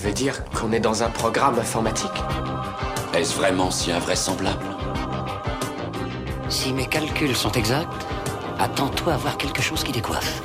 Tu veux dire qu'on est dans un programme informatique Est-ce vraiment si invraisemblable Si mes calculs sont exacts, attends-toi à voir quelque chose qui décoiffe.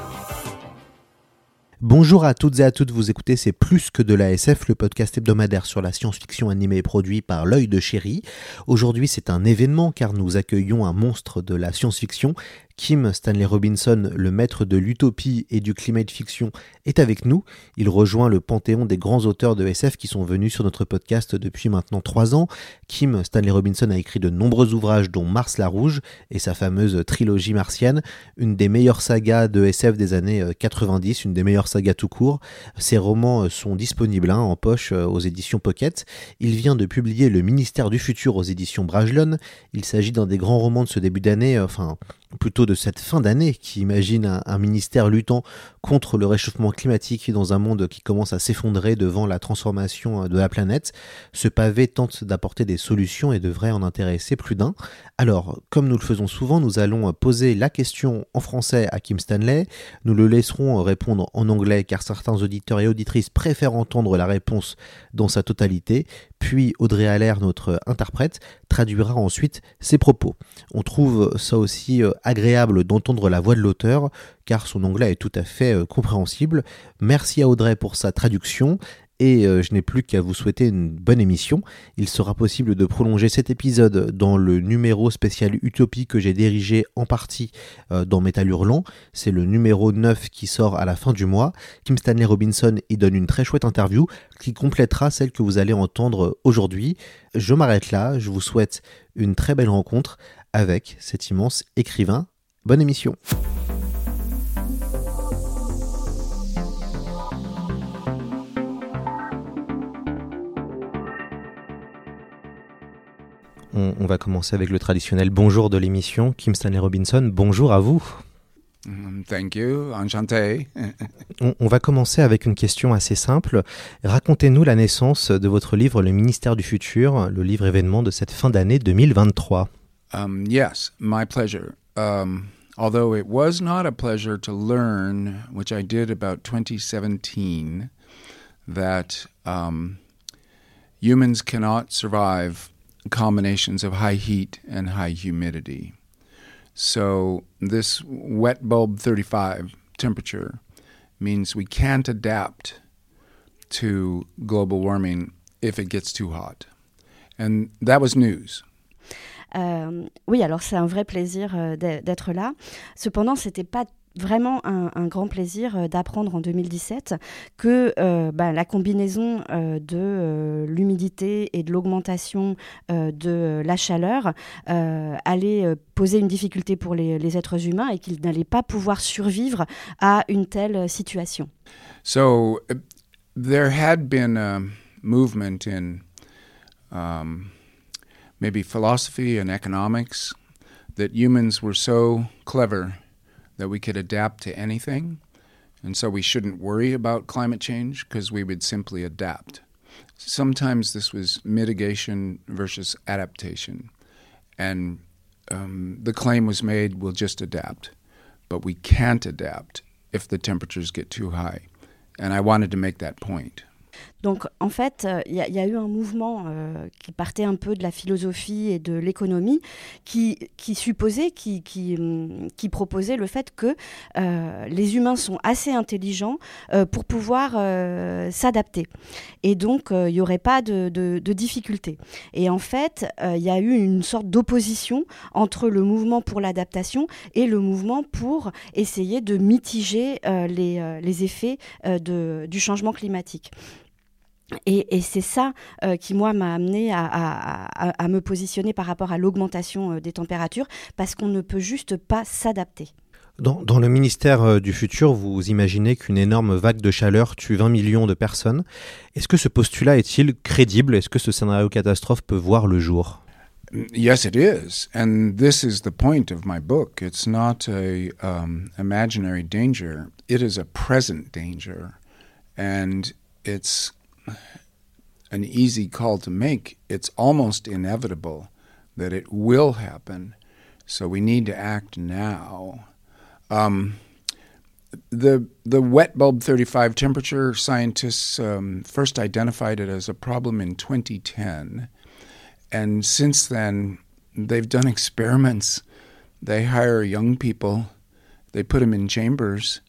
Bonjour à toutes et à toutes, vous écoutez C'est plus que de la SF, le podcast hebdomadaire sur la science-fiction animée et produit par l'œil de chéri. Aujourd'hui c'est un événement car nous accueillons un monstre de la science-fiction Kim Stanley Robinson, le maître de l'utopie et du climate fiction, est avec nous. Il rejoint le panthéon des grands auteurs de SF qui sont venus sur notre podcast depuis maintenant trois ans. Kim Stanley Robinson a écrit de nombreux ouvrages dont Mars la Rouge et sa fameuse trilogie martienne, une des meilleures sagas de SF des années 90, une des meilleures sagas tout court. Ses romans sont disponibles hein, en poche euh, aux éditions Pocket. Il vient de publier Le ministère du futur aux éditions Brajlon. Il s'agit d'un des grands romans de ce début d'année, enfin plutôt de cette fin d'année qui imagine un, ministère luttant contre le réchauffement climatique dans un monde qui commence à s'effondrer devant la transformation euh, de la planète. Ce pavé tente d'apporter des solutions et devrait en intéresser plus d'un. Alors, comme nous le faisons souvent, nous allons poser la question en français à Kim Stanley. Nous le laisserons répondre en anglais car certains auditeurs et auditrices préfèrent entendre la réponse dans sa totalité. Puis Audrey Allaire, notre interprète, traduira ensuite ses propos. On trouve ça aussi euh, agréable d'entendre la voix de l'auteur, car son anglais est tout à fait euh, compréhensible. Merci à Audrey pour sa traduction. Et euh, je n'ai plus qu'à vous souhaiter une bonne émission. Il sera possible de prolonger cet épisode dans le numéro spécial Utopie que j'ai dirigé en partie dans Métal Hurlant. C'est le numéro 9 qui sort à la fin du mois. Kim Stanley Robinson y donne une très chouette interview qui complétera celle que vous allez entendre aujourd'hui. Je m'arrête là. Je vous souhaite une très belle rencontre avec cet immense écrivain. Bonne émission. On, va commencer avec le traditionnel bonjour de l'émission. Kim Stanley Robinson, bonjour à vous. Mm, thank you, enchanté. on, va commencer avec une question assez simple. Racontez-nous la naissance de votre livre Le ministère du futur, le livre événement de cette fin d'année 2023. Um, yes, my pleasure. Um, although it was not a pleasure to learn, which I did about 2017, that um, humans cannot survive combinations of high heat and high humidity. So, this wet bulb 35 temperature means we can't adapt to global warming if it gets too hot. And that was news. Euh, oui, alors c'est un vrai plaisir euh, d'être là. Cependant, c'était pas vraiment un, grand plaisir euh, d'apprendre en 2017 que bah, la combinaison de l'humidité et de l'augmentation de la chaleur allait poser une difficulté pour les, êtres humains et qu'ils n'allaient pas pouvoir survivre à une telle situation. So there had been a movement in um, maybe philosophy and economics, that humans were so clever that we could adapt to anything. And so we shouldn't worry about climate change because we would simply adapt. Sometimes this was mitigation versus adaptation. And um, the claim was made we'll just adapt. But we can't adapt if the temperatures get too high. And I wanted to make that point. Donc en fait, il euh, y, a eu un mouvement euh, qui partait un peu de la philosophie et de l'économie, qui, supposait, qui, hum, qui, proposait le fait que euh, les humains sont assez intelligents pour pouvoir s'adapter. Et donc, il n'y aurait pas de, difficultés. Et en fait, il y a eu une sorte d'opposition entre le mouvement pour l'adaptation et le mouvement pour essayer de mitiger les, effets du changement climatique. Et, c'est ça euh, qui, moi, m'a amené à, me positionner par rapport à l'augmentation euh, des températures, parce qu'on ne peut juste pas s'adapter. Dans, dans, le ministère euh, du futur, vous imaginez qu'une énorme vague de chaleur tue 20 millions de personnes. Est-ce que ce postulat est-il crédible? Est-ce que ce scénario catastrophe peut voir le jour? Yes, it is, and this is the point of my book. It's not a um, imaginary danger; it is a present danger, and it's an easy call to make. It's almost inevitable that it will happen, so we need to act now. Um, the the wet bulb 35 temperature scientists um, first identified it as a problem in 2010, and since then they've done experiments. They hire young people, they put them in chambers,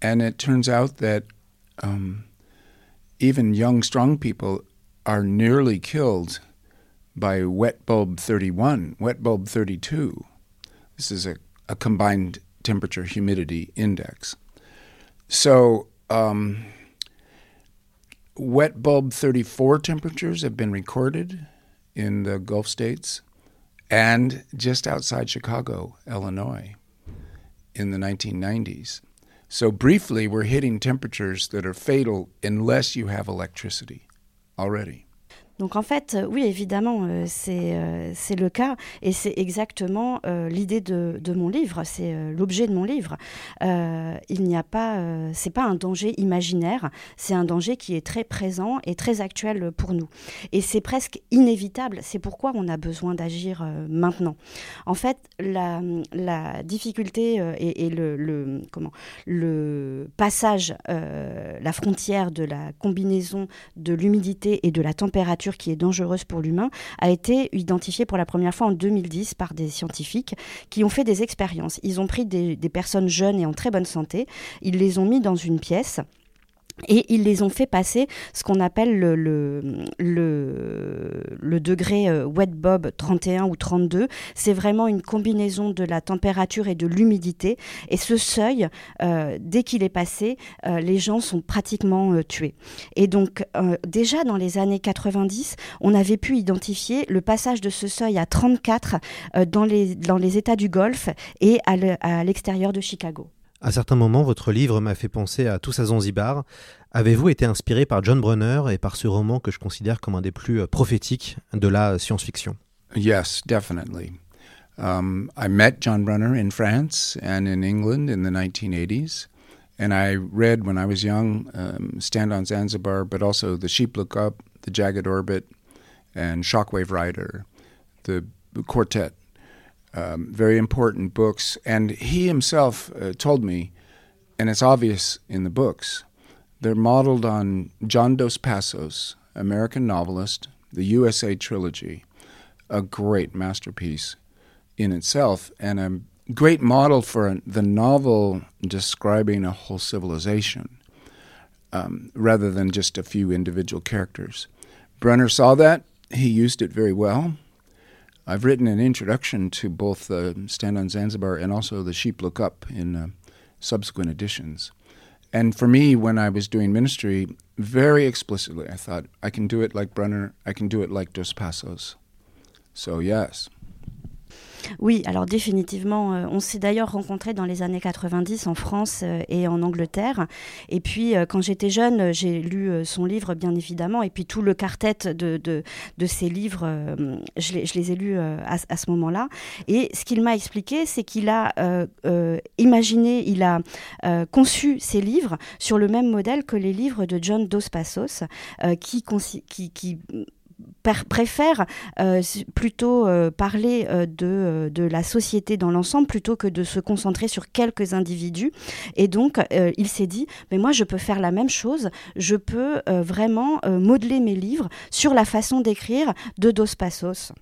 and it turns out that um, even young, strong people are nearly killed by wet bulb 31, wet bulb 32. This is a, a combined temperature humidity index. So, um, wet bulb 34 temperatures have been recorded in the Gulf states and just outside Chicago, Illinois, in the 1990s. So, briefly, we're hitting temperatures that are fatal unless you have electricity already. Donc en fait, euh, oui, évidemment, euh, euh, c'est le cas et c'est exactement l'idée de, de, mon livre, c'est l'objet de mon livre. il n'y a pas, c'est pas un danger imaginaire, c'est un danger qui est très présent et très actuel pour nous. Et c'est presque inévitable, c'est pourquoi on a besoin d'agir maintenant. En fait, la, la difficulté et, le, comment, le passage, la frontière de la combinaison de l'humidité et de la température qui est dangereuse pour l'humain a été identifiée pour la première fois en 2010 par des scientifiques qui ont fait des expériences. Ils ont pris des, des personnes jeunes et en très bonne santé, ils les ont mis dans une pièce et ils les ont fait passer ce qu'on appelle le, le, le, degré euh, wet bob 31 ou 32. C'est vraiment une combinaison de la température et de l'humidité. Et ce seuil, euh, dès qu'il est passé, euh, les gens sont pratiquement tués. Et donc, déjà dans les années 90, on avait pu identifier le passage de ce seuil à 34 dans, les, dans les États du Golfe et à l'extérieur de Chicago. À certains moments, votre livre m'a fait penser à Tous à Zanzibar. Avez-vous été inspiré par John Brunner et par ce roman que je considère comme un des plus euh, prophétiques de la science-fiction? Yes, definitely. Um, I met John Brunner in France and in England in the 1980s. And I read when I was young um, Stand on Zanzibar, but also The Sheep Look Up, The Jagged Orbit, and Shockwave Rider, the quartet um, very important books. And he himself uh, told me, and it's obvious in the books, they're modeled on John Dos Passos, American novelist, the USA trilogy, a great masterpiece in itself, and a great model for the novel describing a whole civilization um, rather than just a few individual characters. Brenner saw that, he used it very well I've written an introduction to both uh, Stand on Zanzibar and also The Sheep Look Up in uh, subsequent editions. And for me, when I was doing ministry, very explicitly, I thought, I can do it like Brunner, I can do it like Dos Passos. So, yes. Oui, alors définitivement, euh, on s'est d'ailleurs rencontrés dans les années 90 en France euh, et en Angleterre. Et puis, euh, quand j'étais jeune, j'ai lu son livre, bien évidemment, et puis tout le quartet de, de, ses livres, je les, je, les, ai lus à, à ce moment-là. Et ce qu'il m'a expliqué, c'est qu'il a imaginé, il a conçu ses livres sur le même modèle que les livres de John Dos Passos, qui, qui, qui préfère euh, plutôt euh, parler euh, de, de, la société dans l'ensemble plutôt que de se concentrer sur quelques individus. Et donc, il s'est dit, mais moi, je peux faire la même chose, je peux vraiment modeler mes livres sur la façon d'écrire de Dos Passos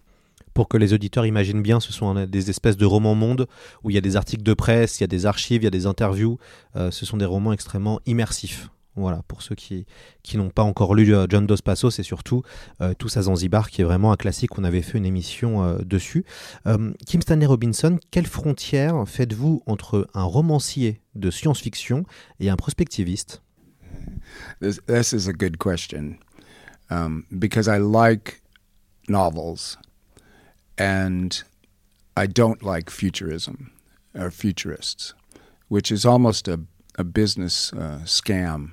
pour que les auditeurs imaginent bien, ce sont des espèces de romans mondes où il y a des articles de presse, il y a des archives, il y a des interviews. ce sont des romans extrêmement immersifs. Voilà, pour ceux qui, n'ont pas encore lu euh, John Dos Passos et surtout euh, Tous à Zanzibar, qui est vraiment un classique, on avait fait une émission euh, dessus. Kim Stanley Robinson, quelle frontière faites-vous entre un romancier de science-fiction et un prospectiviste? This, this, is a good question. Um, because I like novels and I don't like futurism or futurists. which is almost a, a business uh, scam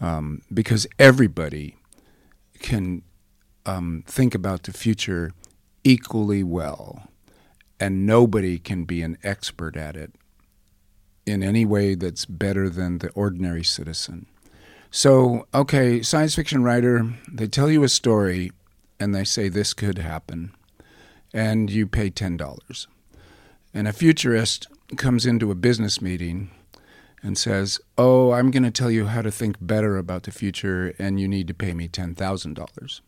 um, because everybody can um, think about the future equally well, and nobody can be an expert at it in any way that's better than the ordinary citizen. So, okay, science fiction writer, they tell you a story and they say this could happen, and you pay $10. And a futurist comes into a business meeting and says, Oh, I'm going to tell you how to think better about the future, and you need to pay me $10,000.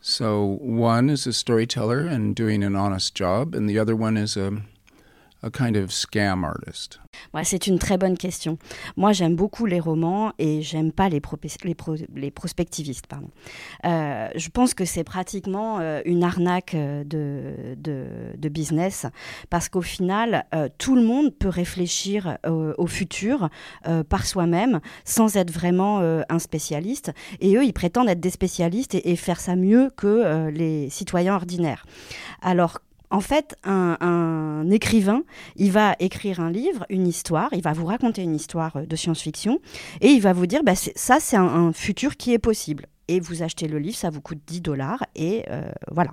So one is a storyteller and doing an honest job, and the other one is a, a kind of scam artist? Ouais, c'est une très bonne question. Moi, j'aime beaucoup les romans et j'aime pas les, pro les, pro les, prospectivistes. Pardon. Euh, je pense que c'est pratiquement euh, une arnaque euh, de, business parce qu'au final, tout le monde peut réfléchir au, futur par soi-même sans être vraiment un spécialiste. Et eux, ils prétendent être des spécialistes et, et faire ça mieux que les citoyens ordinaires. Alors, en fait, un, écrivain, il va écrire un livre, une histoire, il va vous raconter une histoire de science-fiction, et il va vous dire, bah, ça c'est un, futur qui est possible et vous achetez le livre, ça vous coûte 10 dollars, et euh, voilà.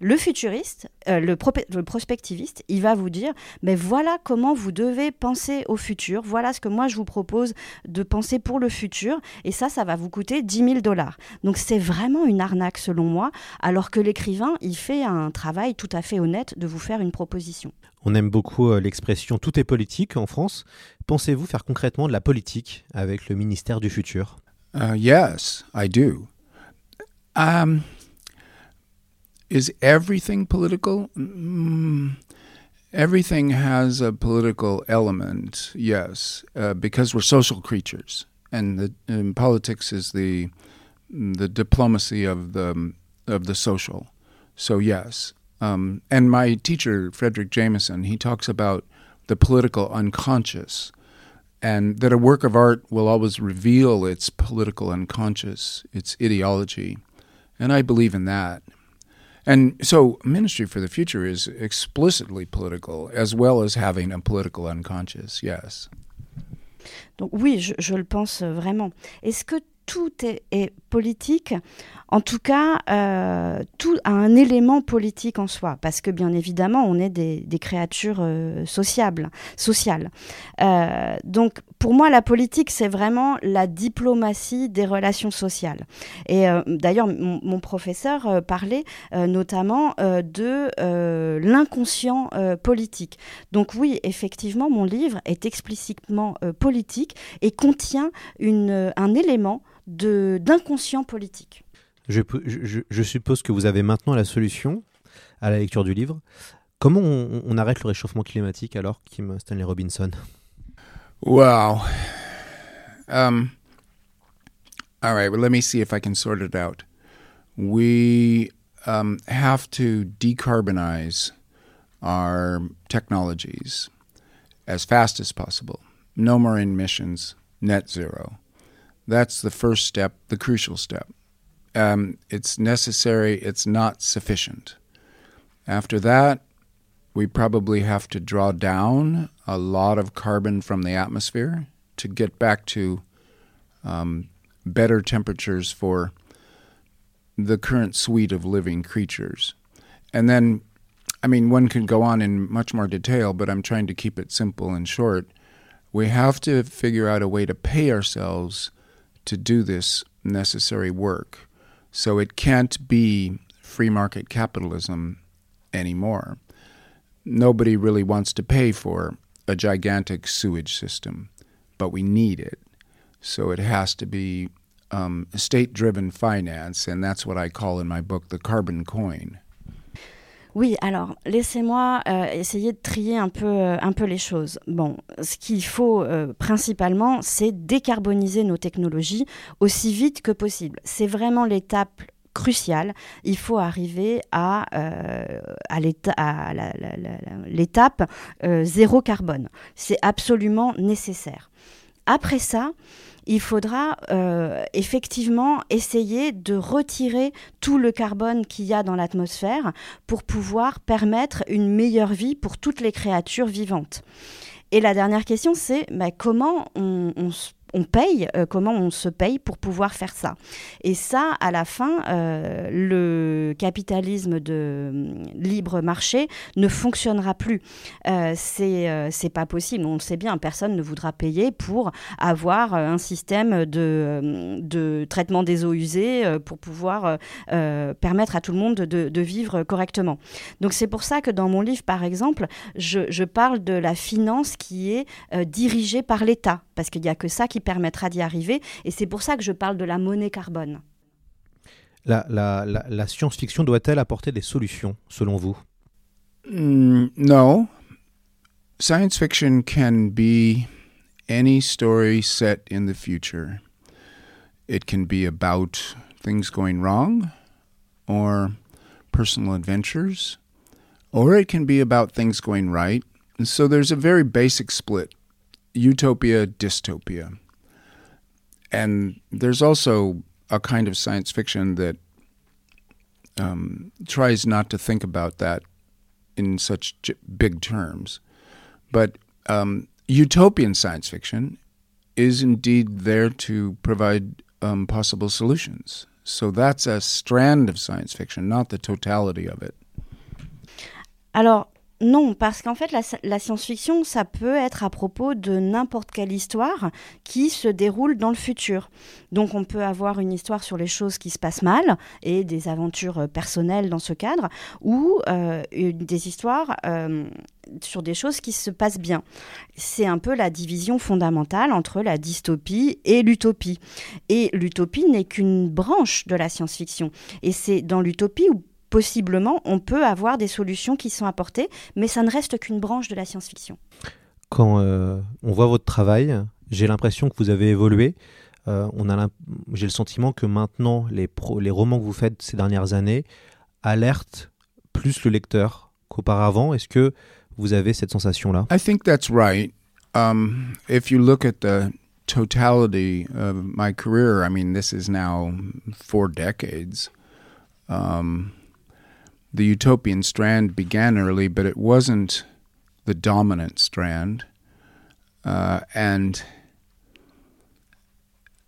Le futuriste, euh, le, pro le, prospectiviste, il va vous dire, mais voilà comment vous devez penser au futur, voilà ce que moi je vous propose de penser pour le futur, et ça, ça va vous coûter 10 000 dollars. Donc c'est vraiment une arnaque selon moi, alors que l'écrivain, il fait un travail tout à fait honnête de vous faire une proposition. On aime beaucoup euh, l'expression tout est politique en France. Pensez-vous faire concrètement de la politique avec le ministère du futur? Uh, yes, I do. Um, is everything political? Mm, everything has a political element, yes, uh, because we're social creatures, and, the, and politics is the the diplomacy of the of the social. So yes, um, and my teacher Frederick Jameson he talks about the political unconscious and that a work of art will always reveal its political unconscious, its ideology. And I believe in that. And so, Ministry for the Future is explicitly political, as well as having a political unconscious, yes. Donc oui, je, je le pense euh, vraiment. Est-ce que tout est, politique, en tout cas, euh, tout a un élément politique en soi, parce que bien évidemment, on est des, créatures euh, sociales. Euh, donc, pour moi, la politique, c'est vraiment la diplomatie des relations sociales. Et euh, d'ailleurs, mon, professeur euh, parlait euh, notamment de l'inconscient politique. Donc oui, effectivement, mon livre est explicitement politique et contient un élément d'inconscient politique. Je, suppose que vous avez maintenant la solution à la lecture du livre. Comment on, on arrête le réchauffement climatique alors, Kim Stanley Robinson Wow. Um, all right, well, let me see if I can sort it out. We um, have to decarbonize our technologies as fast as possible. No more emissions, net zero. That's the first step, the crucial step. Um, it's necessary, it's not sufficient. After that, we probably have to draw down a lot of carbon from the atmosphere to get back to um, better temperatures for the current suite of living creatures. And then, I mean, one could go on in much more detail, but I'm trying to keep it simple and short. We have to figure out a way to pay ourselves to do this necessary work. So it can't be free market capitalism anymore. Nobody really wants to pay for a gigantic sewage system, but we need it. So it has to be um, state driven finance, and that's what I call in my book the carbon coin. Oui, alors laissez-moi euh, essayer de trier un peu, euh, un peu les choses. Bon, ce qu'il faut euh, principalement, c'est décarboniser nos technologies aussi vite que possible. C'est vraiment l'étape cruciale. Il faut arriver à, euh, l'étape euh, zéro carbone. C'est absolument nécessaire. Après ça, il faudra euh, effectivement essayer de retirer tout le carbone qu'il y a dans l'atmosphère pour pouvoir permettre une meilleure vie pour toutes les créatures vivantes. Et la dernière question, c'est bah, comment on, on on paye, euh, comment on se paye pour pouvoir faire ça. Et ça, à la fin, euh, le capitalisme de euh, libre marché ne fonctionnera plus. c'est c'est pas possible. On le sait bien, personne ne voudra payer pour avoir un système de, de traitement des eaux usées pour pouvoir permettre à tout le monde de, vivre correctement. Donc c'est pour ça que dans mon livre, par exemple, je, je parle de la finance qui est dirigée par l'État, parce qu'il n'y a que ça qui permettra d'y arriver. Et c'est pour ça que je parle de la monnaie carbone. La, la, la, la science-fiction doit-elle apporter des solutions, selon vous? Mm, No. Science fiction can be any story set in the future. It can be about things going wrong or personal adventures, or it can be about things going right. And so there's a very basic split utopia, dystopia. And there's also a kind of science fiction that um, tries not to think about that in such big terms. But um, utopian science fiction is indeed there to provide um, possible solutions. So that's a strand of science fiction, not the totality of it. Alors, Non, parce qu'en fait, la, science-fiction, ça peut être à propos de n'importe quelle histoire qui se déroule dans le futur. Donc, on peut avoir une histoire sur les choses qui se passent mal et des aventures euh, personnelles dans ce cadre, ou euh, des histoires euh, sur des choses qui se passent bien. C'est un peu la division fondamentale entre la dystopie et l'utopie. Et l'utopie n'est qu'une branche de la science-fiction. Et c'est dans l'utopie où possiblement, on peut avoir des solutions qui sont apportées, mais ça ne reste qu'une branche de la science-fiction. Quand euh, on voit votre travail, j'ai l'impression que vous avez évolué. Euh, j'ai le sentiment que maintenant, les, les romans que vous faites ces dernières années alertent plus le lecteur qu'auparavant. Est-ce que vous avez cette sensation-là? I think that's right. Um, if you look at the totality of my career, I mean, this is now four decades. Um, the utopian strand began early, but it wasn't the dominant strand. Uh, and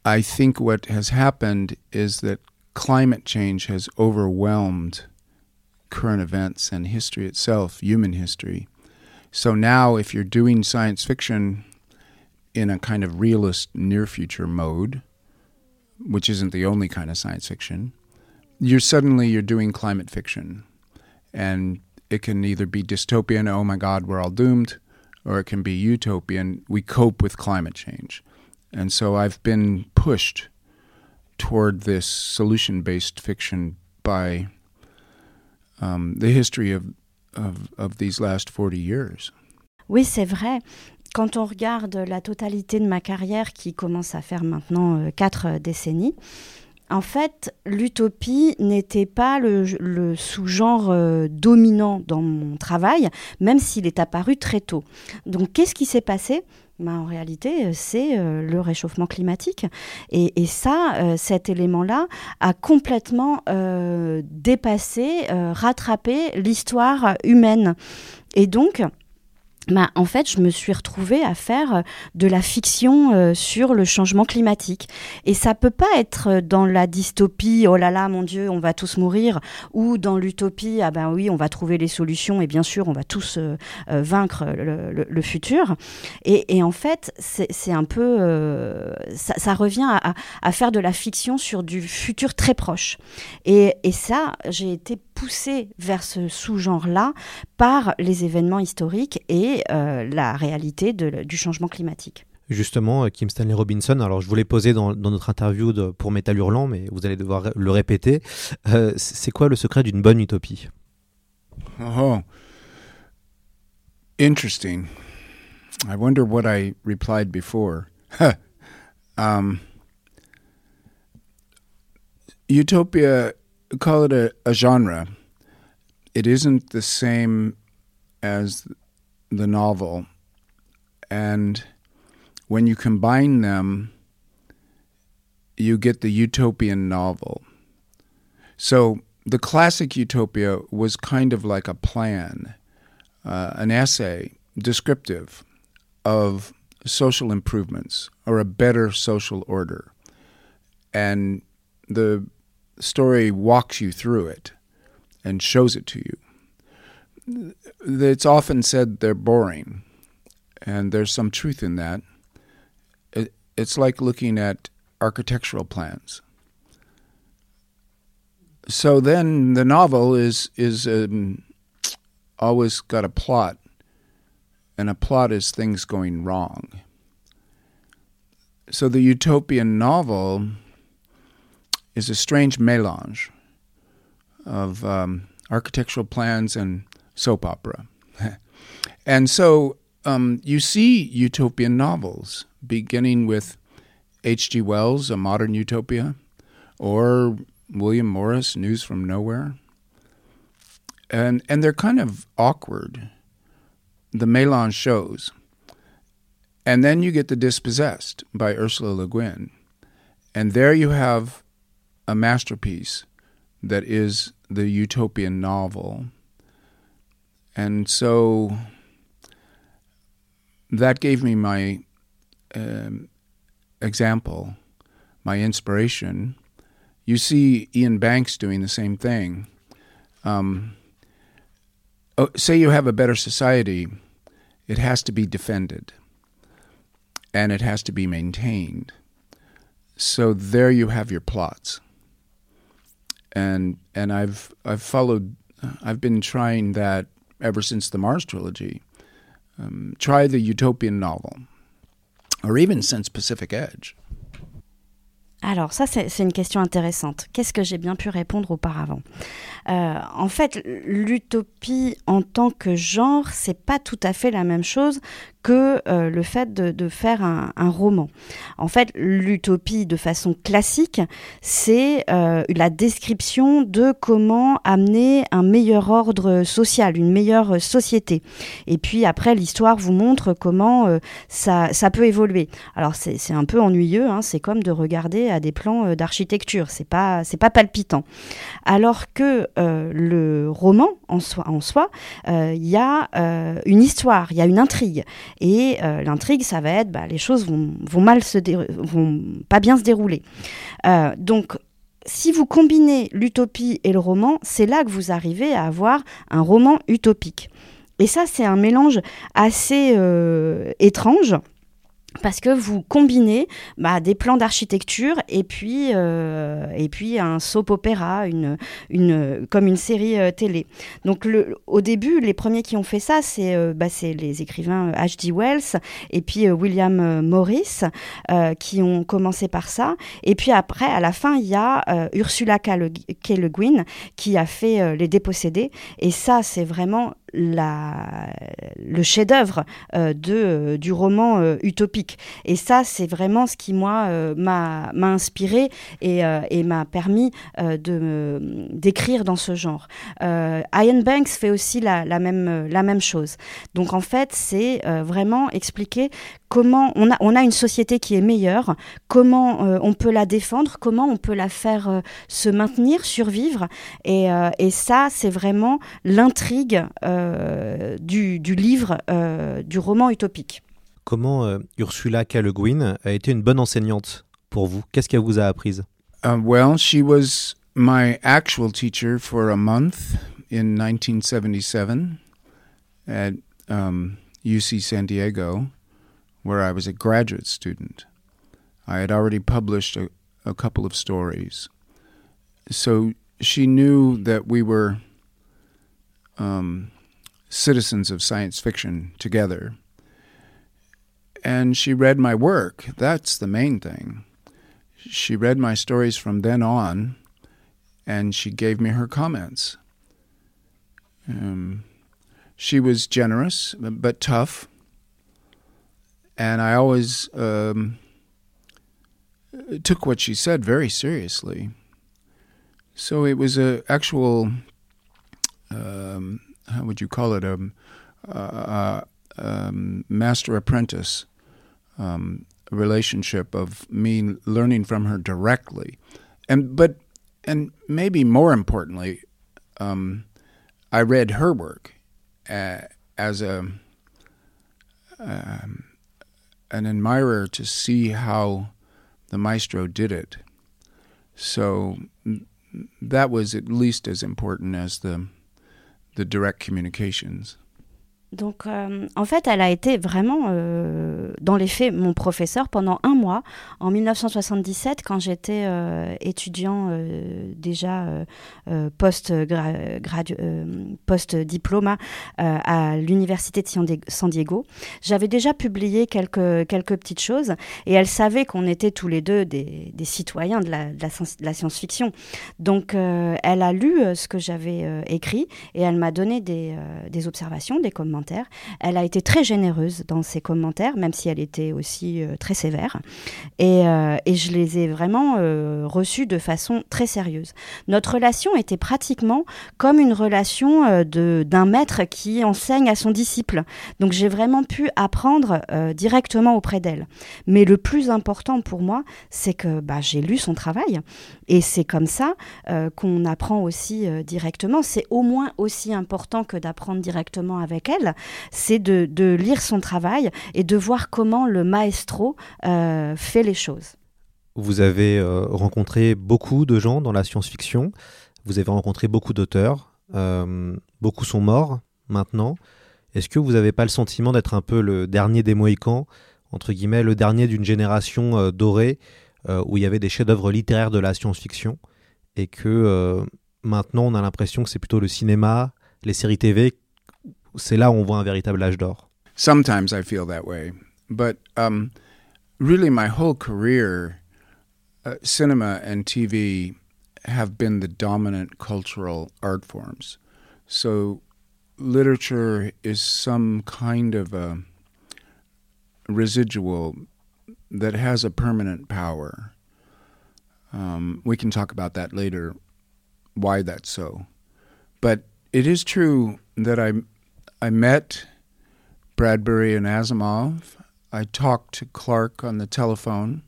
I think what has happened is that climate change has overwhelmed current events and history itself, human history. So now, if you're doing science fiction in a kind of realist near future mode, which isn't the only kind of science fiction, you're suddenly you're doing climate fiction and it can either be dystopian, oh my God, we're all doomed, or it can be utopian, we cope with climate change. And so I've been pushed toward this solution based fiction by um, the history of, of, of these last 40 years. Oui, c'est vrai. Quand on regarde la totalité de ma carrière, qui commence à faire maintenant euh, quatre décennies, en fait, l'utopie n'était pas le, sous-genre euh, dominant dans mon travail, même s'il est apparu très tôt. Donc, qu'est-ce qui s'est passé? Ben, en réalité, euh, c'est euh, le réchauffement climatique. Et, ça, cet élément-là a complètement dépassé, rattrapé l'histoire humaine. Et donc, bah, en fait, je me suis retrouvée à faire euh, de la fiction euh, sur le changement climatique. Et ça peut pas être euh, dans la dystopie, oh là là, mon Dieu, on va tous mourir, ou dans l'utopie, ah ben oui, on va trouver les solutions et bien sûr, on va tous vaincre le, futur. Et, en fait, c'est un peu, ça, revient à, faire de la fiction sur du futur très proche. Et, et ça, j'ai été poussée vers ce sous-genre-là par les événements historiques et euh, la réalité du changement climatique. Justement, euh, Kim Stanley Robinson, alors je voulais poser dans, notre interview pour Métal Hurlant, mais vous allez devoir le répéter. Euh, c'est quoi le secret d'une bonne utopie? Oh, interesting. I wonder what I replied before. um, utopia, call it a, a genre. It isn't the same as the novel. And when you combine them, you get the utopian novel. So the classic utopia was kind of like a plan, uh, an essay, descriptive of social improvements or a better social order. And the story walks you through it and shows it to you. It's often said they're boring, and there's some truth in that. It, it's like looking at architectural plans. So then the novel is is um, always got a plot, and a plot is things going wrong. So the utopian novel is a strange melange of um, architectural plans and soap opera. and so um, you see utopian novels beginning with H.G. Wells, A Modern Utopia, or William Morris, News from Nowhere. And, and they're kind of awkward. The melange shows. And then you get The Dispossessed by Ursula Le Guin. And there you have a masterpiece that is the utopian novel. And so that gave me my um, example, my inspiration. You see Ian Banks doing the same thing. Um, oh, say you have a better society, it has to be defended and it has to be maintained. So there you have your plots. And and I've I've followed I've been trying that ever since the Mars trilogy. Um, try the utopian novel, or even since Pacific Edge. Alors ça, c'est une question intéressante. Qu'est-ce que j'ai bien pu répondre auparavant? Euh, En fait, l'utopie en tant que genre, c'est pas tout à fait la même chose que euh, le fait de, faire un, roman. En fait, l'utopie de façon classique, c'est euh, la description de comment amener un meilleur ordre social, une meilleure société. Et puis après, l'histoire vous montre comment euh, ça, ça, peut évoluer. Alors c'est un peu ennuyeux, hein, c'est comme de regarder à des plans d'architecture, c'est pas, pas palpitant. Alors que le roman en soi, en soi, il y a une histoire, il y a une intrigue. Et euh, l'intrigue, ça va être, bah, les choses vont, vont mal se vont pas bien se dérouler. Euh, donc si vous combinez l'utopie et le roman, c'est là que vous arrivez à avoir un roman utopique. Et ça, c'est un mélange assez euh, étrange parce que vous combinez bah, des plans d'architecture et puis euh, et puis un soap opéra, une, comme une série euh, télé. Donc au début, les premiers qui ont fait ça, c'est euh, bah, les écrivains H.G. Wells et puis William Morris qui ont commencé par ça. Et puis après, à la fin, il y a Ursula K. Le Guin qui a fait Les Dépossédés. Et ça, c'est vraiment le chef-d'œuvre euh, de euh, du roman euh, utopique. Et ça, c'est vraiment ce qui, moi, m'a inspiré et, et m'a permis de d'écrire dans ce genre. Ian Banks fait aussi la, la, même, la même chose. Donc, en fait, c'est vraiment expliquer comment on a, on a une société qui est meilleure, comment on peut la défendre, comment on peut la faire se maintenir, survivre. Et, et ça, c'est vraiment l'intrigue du, du, livre, euh, du roman utopique. Comment euh, Ursula K. Le Guin a été une bonne enseignante pour vous? Qu'est-ce qu'elle vous a appris uh, Well, she was my actual teacher for a month in 1977 at um, UC San Diego, where I was a graduate student. I had already published a, a couple of stories. So she knew that we were um, citizens of science fiction together. And she read my work. That's the main thing. She read my stories from then on, and she gave me her comments. Um, she was generous but tough, and I always um, took what she said very seriously. So it was a actual um, how would you call it a uh, um, master apprentice um, relationship of me learning from her directly, and but and maybe more importantly, um, I read her work uh, as a um, an admirer to see how the maestro did it. So that was at least as important as the the direct communications. Donc, euh, en fait, elle a été vraiment, euh, dans les faits, mon professeur pendant un mois, en 1977, quand j'étais euh, étudiant déjà post-diplôme à l'université de San Diego. J'avais déjà publié quelques, petites choses et elle savait qu'on était tous les deux des, citoyens de la, science-fiction. Donc, elle a lu ce que j'avais écrit et elle m'a donné des observations, des commentaires elle a été très généreuse dans ses commentaires, même si elle était aussi euh, très sévère. Euh, et, je les ai vraiment euh, reçus de façon très sérieuse. Notre relation était pratiquement comme une relation d'un maître qui enseigne à son disciple. Donc j'ai vraiment pu apprendre directement auprès d'elle. Mais le plus important pour moi, c'est que bah, j'ai lu son travail. Et c'est comme ça qu'on apprend aussi directement. C'est au moins aussi important que d'apprendre directement avec elle c'est de, lire son travail et de voir comment le maestro euh, fait les choses. Vous avez euh, rencontré beaucoup de gens dans la science-fiction, vous avez rencontré beaucoup d'auteurs, euh, beaucoup sont morts maintenant. Est-ce que vous n'avez pas le sentiment d'être un peu le dernier des Mohicans, entre guillemets, le dernier d'une génération dorée où il y avait des chefs-d'œuvre littéraires de la science-fiction et que maintenant on a l'impression que c'est plutôt le cinéma, les séries TV c'est là où on voit un véritable âge d'or. Sometimes I feel that way, but um, really my whole career, uh, cinema and TV have been the dominant cultural art forms. So literature is some kind of a residual that has a permanent power. Um, we can talk about that later, why that's so. But it is true that I I met Bradbury and Asimov. I talked to Clark on the telephone.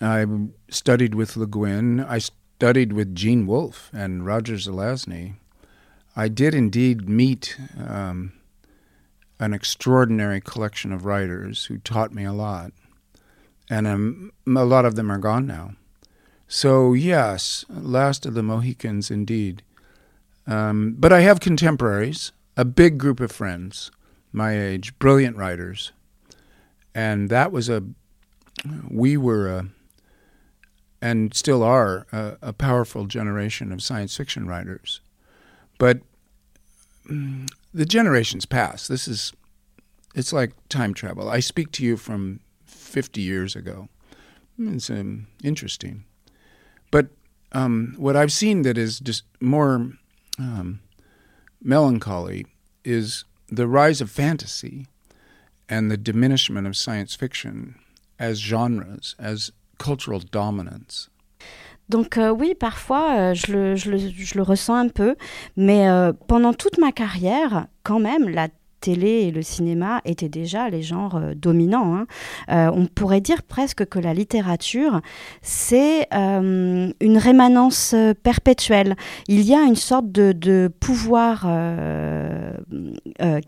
I studied with Le Guin. I studied with Gene Wolfe and Roger Zelazny. I did indeed meet um, an extraordinary collection of writers who taught me a lot. And um, a lot of them are gone now. So, yes, last of the Mohicans indeed. Um, but I have contemporaries a big group of friends my age, brilliant writers. And that was a, we were a, and still are, a, a powerful generation of science fiction writers. But mm, the generations pass. This is, it's like time travel. I speak to you from 50 years ago. It's um, interesting. But um, what I've seen that is just more um, melancholy is the rise of fantasy and the diminishment of science fiction as genres, as cultural dominance. Donc euh, oui, parfois, euh, je, le, ressens un peu, mais euh, pendant toute ma carrière, quand même, la télé et le cinéma étaient déjà les genres euh, dominants. Hein. Euh, on pourrait dire presque que la littérature, c'est euh, une rémanence perpétuelle. Il y a une sorte de, pouvoir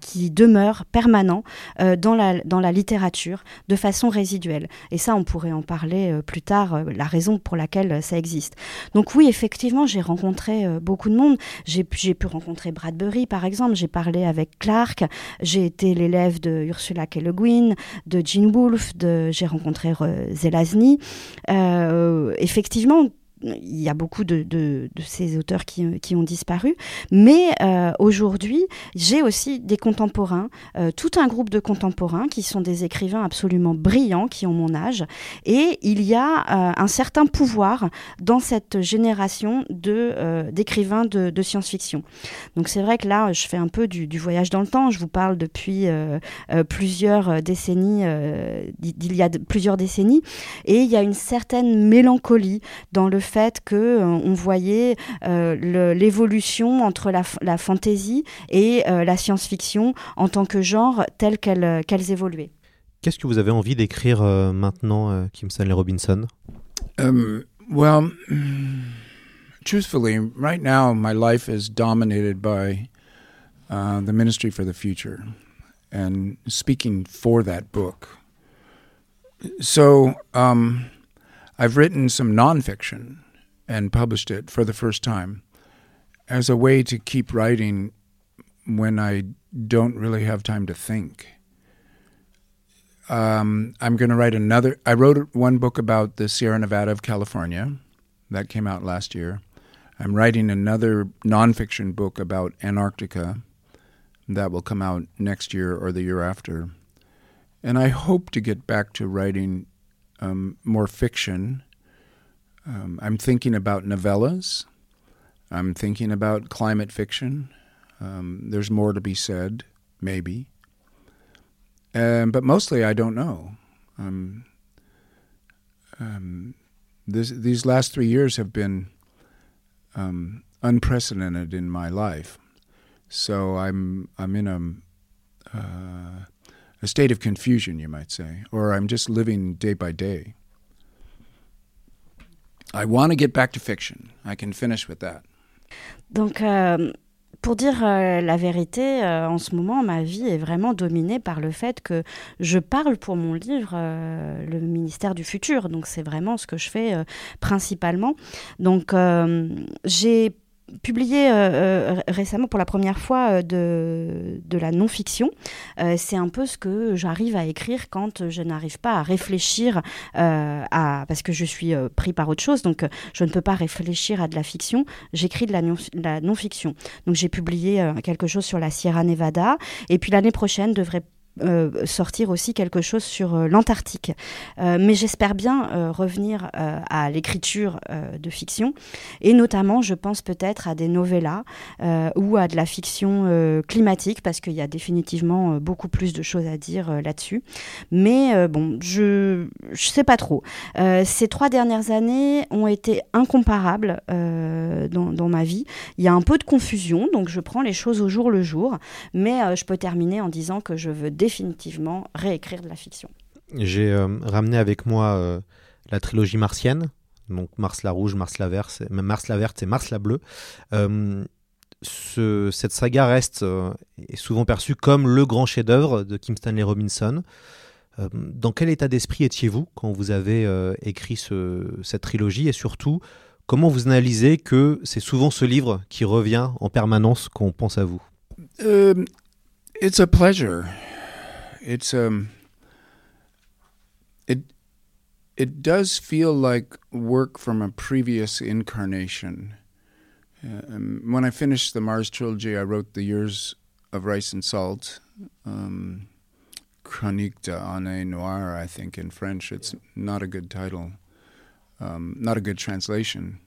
qui demeure permanent dans, la, dans la littérature de façon résiduelle. Et ça, on pourrait en parler plus tard, la raison pour laquelle ça existe. Donc oui, effectivement, j'ai rencontré beaucoup de monde. J'ai pu rencontrer Bradbury, par exemple. J'ai parlé avec Clark. J'ai été l'élève de Ursula K. Le Guin, de Jean Wolfe, j'ai rencontré Zelazny. Euh, effectivement, il y a beaucoup de, de, ces auteurs qui, qui, ont disparu. Mais euh, aujourd'hui, j'ai aussi des contemporains, euh, tout un groupe de contemporains qui sont des écrivains absolument brillants, qui ont mon âge. Et il y a euh, un certain pouvoir dans cette génération de, d'écrivains de, de science-fiction. Donc c'est vrai que là, je fais un peu du, du, voyage dans le temps. Je vous parle depuis plusieurs décennies, d'il y a plusieurs décennies. Et il y a une certaine mélancolie dans le fait que euh, on voyait euh, l'évolution entre la, la fantasy et euh, la science-fiction en tant que genre tel qu'elles évoluaient. Qu'est-ce que vous avez envie d'écrire maintenant, Kim Stanley Robinson? Um, Well, truthfully, right now my life is dominated by uh, the Ministry for the Future. and speaking for that book. So um, I've written some nonfiction and published it for the first time as a way to keep writing when I don't really have time to think. Um, I'm going to write another. I wrote one book about the Sierra Nevada of California that came out last year. I'm writing another nonfiction book about Antarctica that will come out next year or the year after. And I hope to get back to writing um, more fiction. Um, I'm thinking about novellas. I'm thinking about climate fiction. Um, there's more to be said, maybe. Um, but mostly, I don't know. Um, um, this, these last three years have been um, unprecedented in my life. So I'm I'm in a uh, a state of confusion, you might say, or I'm just living day by day. I want to get back to fiction. I can finish with that. Donc, euh, pour dire euh, la vérité, euh, en ce moment, ma vie est vraiment dominée par le fait que je parle pour mon livre Le ministère du futur. Donc, c'est vraiment ce que je fais principalement. Donc, j'ai publié euh, euh, récemment pour la première fois euh, de, de la non-fiction. C'est un peu ce que j'arrive à écrire quand je n'arrive pas à réfléchir à... parce que je suis pris par autre chose, donc je ne peux pas réfléchir à de la fiction. J'écris de la non-fiction. donc j'ai publié quelque chose sur la Sierra Nevada, et puis l'année prochaine devrait euh, sortir aussi quelque chose sur euh, l'Antarctique. Euh, mais j'espère bien revenir à l'écriture de fiction, et notamment, je pense peut-être à des novellas ou à de la fiction climatique, parce qu'il y a définitivement beaucoup plus de choses à dire là-dessus. Mais bon, je ne sais pas trop. Ces trois dernières années ont été incomparables dans, dans ma vie. Il y a un peu de confusion, donc je prends les choses au jour le jour, mais je peux terminer en disant que je veux définitivement réécrire de la fiction. J'ai euh, ramené avec moi euh, la trilogie martienne, donc Mars la rouge, Mars la verte, Mars la verte et Mars la bleue. Euh, ce- cette saga reste euh, est souvent perçue comme le grand chef-d'œuvre de Kim Stanley Robinson. Dans quel état d'esprit étiez-vous quand vous avez euh, écrit ce- cette trilogie et surtout comment vous analysez que c'est souvent ce livre qui revient en permanence quand on pense à vous? Um, it's a pleasure. It's um. It it does feel like work from a previous incarnation. Um, when I finished the Mars trilogy, I wrote the Years of Rice and Salt, um, Chronique d'année noire, I think in French. It's not a good title, um, not a good translation,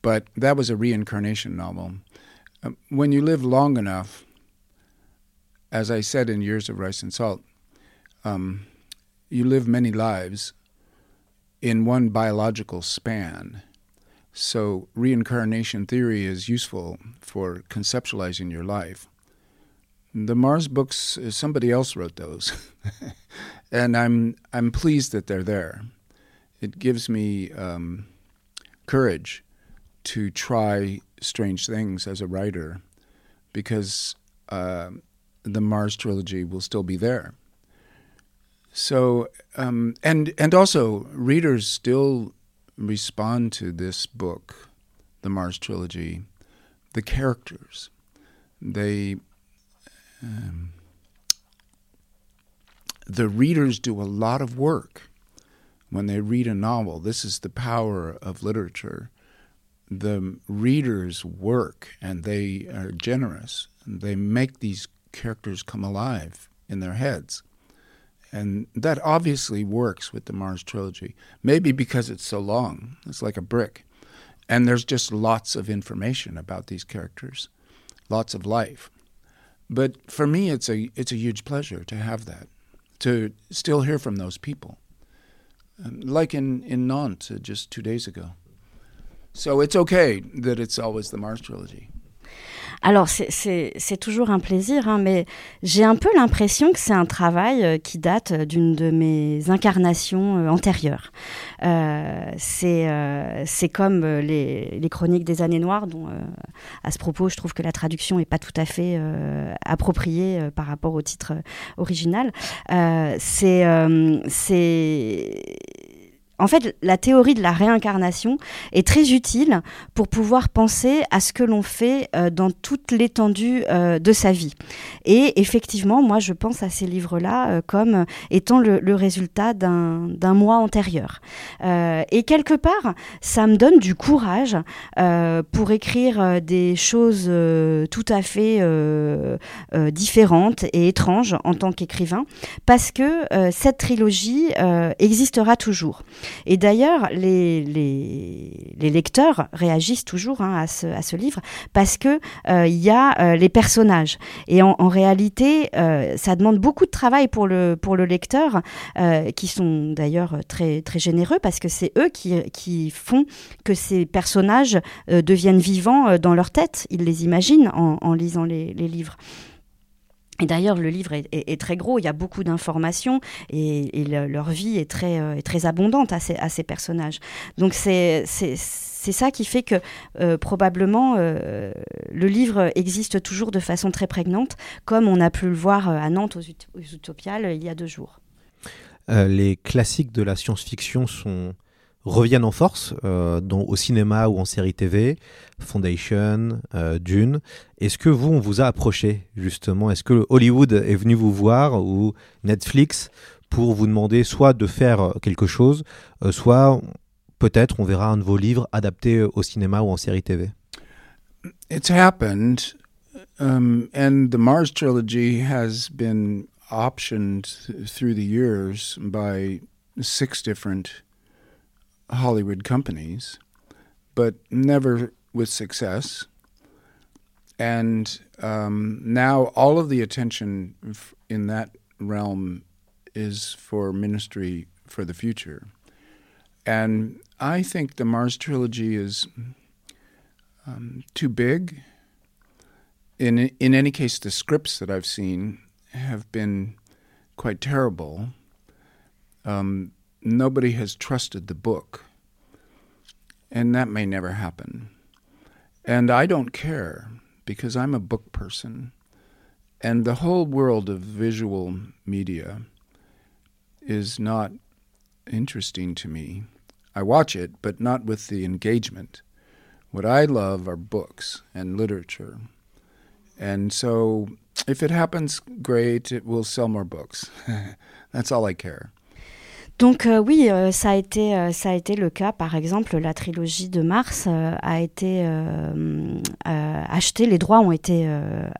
but that was a reincarnation novel. Um, when you live long enough, as I said in Years of Rice and Salt, um, you live many lives in one biological span. So, reincarnation theory is useful for conceptualizing your life. The Mars books, uh, somebody else wrote those, and I'm I'm pleased that they're there. It gives me um, courage to try strange things as a writer, because uh, the Mars trilogy will still be there. So, um, and and also readers still respond to this book, the Mars trilogy, the characters. They, um, the readers do a lot of work when they read a novel. This is the power of literature. The readers work and they are generous. And they make these characters come alive in their heads. And that obviously works with the Mars trilogy. Maybe because it's so long, it's like a brick. And there's just lots of information about these characters, lots of life. But for me, it's a, it's a huge pleasure to have that, to still hear from those people. Um, like in, in Nantes uh, just two days ago. So it's okay that it's always the Mars trilogy. Alors, c'est toujours un plaisir, hein, mais j'ai un peu l'impression que c'est un travail euh, qui date d'une de mes incarnations euh, antérieures. Euh, c'est comme les, les, chroniques des années noires, dont à ce propos, je trouve que la traduction n'est pas tout à fait appropriée par rapport au titre original. c'est en fait, la théorie de la réincarnation est très utile pour pouvoir penser à ce que l'on fait euh, dans toute l'étendue euh, de sa vie. Et effectivement, moi, je pense à ces livres-là euh, comme étant le, résultat d'un mois antérieur. et quelque part, ça me donne du courage pour écrire des choses tout à fait différentes et étranges en tant qu'écrivain, parce que cette trilogie existera toujours. Et d'ailleurs, les, les, lecteurs réagissent toujours hein, à, ce, à, ce, livre parce qu'il euh, y a euh, les personnages. Et en, réalité, euh, ça demande beaucoup de travail pour le, pour le lecteur, qui sont d'ailleurs très, très généreux parce que c'est eux qui, qui, font que ces personnages deviennent vivants dans leur tête. Ils les imaginent en, lisant les livres. Et d'ailleurs, le livre est, très gros, il y a beaucoup d'informations et, leur vie est très, euh, très abondante à ces, personnages. Donc c'est ça qui fait que euh, probablement euh, le livre existe toujours de façon très prégnante, comme on a pu le voir à Nantes aux Utopiales il y a deux jours. les classiques de la science-fiction sont reviennent en force, euh, au cinéma ou en série TV, Foundation, euh, Dune. Est-ce que vous, on vous a approché justement? Est-ce que Hollywood est venu vous voir ou Netflix pour vous demander soit de faire quelque chose, euh, soit peut-être on verra un de vos livres adapté au cinéma ou en série TV It's happened, um, and the Mars trilogy has been optioned through the years by six different Hollywood companies, but never with success. And um, now all of the attention in that realm is for Ministry for the Future. And I think the Mars trilogy is um, too big. In, in any case, the scripts that I've seen have been quite terrible. Um, nobody has trusted the book. And that may never happen. And I don't care because I'm a book person. And the whole world of visual media is not interesting to me. I watch it, but not with the engagement. What I love are books and literature. And so if it happens, great, it will sell more books. That's all I care. Donc euh, oui, euh, ça, a été, euh, ça a été le cas. Par exemple, la trilogie de Mars a été achetée, les droits ont été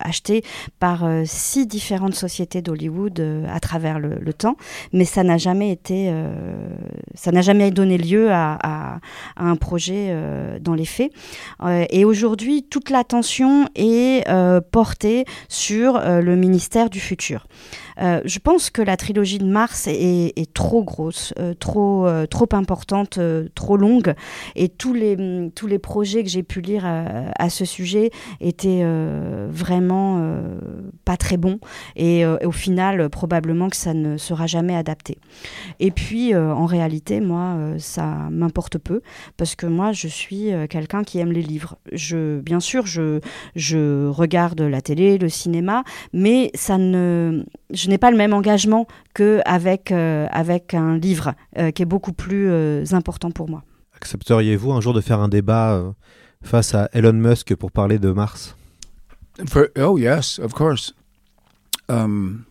achetés par six différentes sociétés d'Hollywood à travers le, temps, mais ça n'a jamais été, ça n'a jamais donné lieu à, un projet dans les faits. et aujourd'hui, toute l'attention est portée sur le ministère du futur. Je pense que la trilogie de Mars est, trop grosse, euh, trop, euh, trop importante, trop longue, et tous les, tous les projets que j'ai pu lire à, ce sujet étaient vraiment pas très bons, et au final, probablement que ça ne sera jamais adapté. Et puis, en réalité, moi, ça m'importe peu, parce que moi, je suis quelqu'un qui aime les livres. Je, bien sûr, je, je regarde la télé, le cinéma, mais ça ne je n'ai pas le même engagement qu'avec euh, avec un livre euh, qui est beaucoup plus euh, important pour moi. Accepteriez-vous un jour de faire un débat euh, face à Elon Musk pour parler de Mars? For, Oh yes, of course. Um,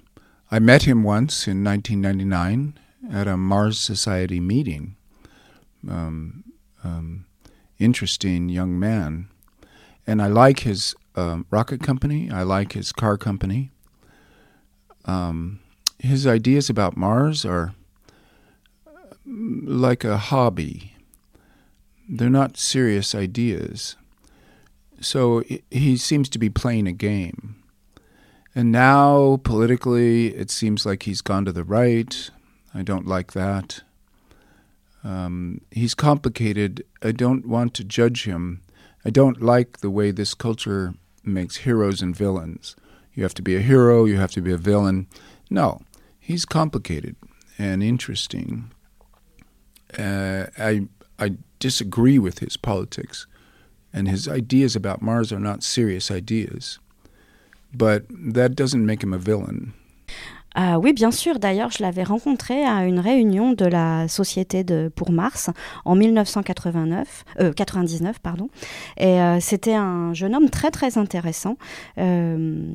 I met him once in 1999 at a Mars Society meeting. Um, um, interesting young man. And I like his uh, rocket company. I like his car company. Um, his ideas about Mars are like a hobby. They're not serious ideas. So he seems to be playing a game. And now, politically, it seems like he's gone to the right. I don't like that. Um, he's complicated. I don't want to judge him. I don't like the way this culture makes heroes and villains. You have to be a hero, you have to be a villain. No, he's complicated and interesting. Uh, I I disagree with his politics, and his ideas about Mars are not serious ideas. But that doesn't make him a villain. Euh, oui, bien sûr. D'ailleurs, je l'avais rencontré à une réunion de la Société pour Mars en 1989, euh, 99, pardon. Et euh, c'était un jeune homme très très intéressant. Euh,